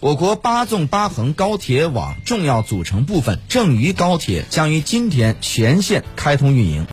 我国八纵八横高铁网重要组成部分郑渝高铁将于今天全线开通运营。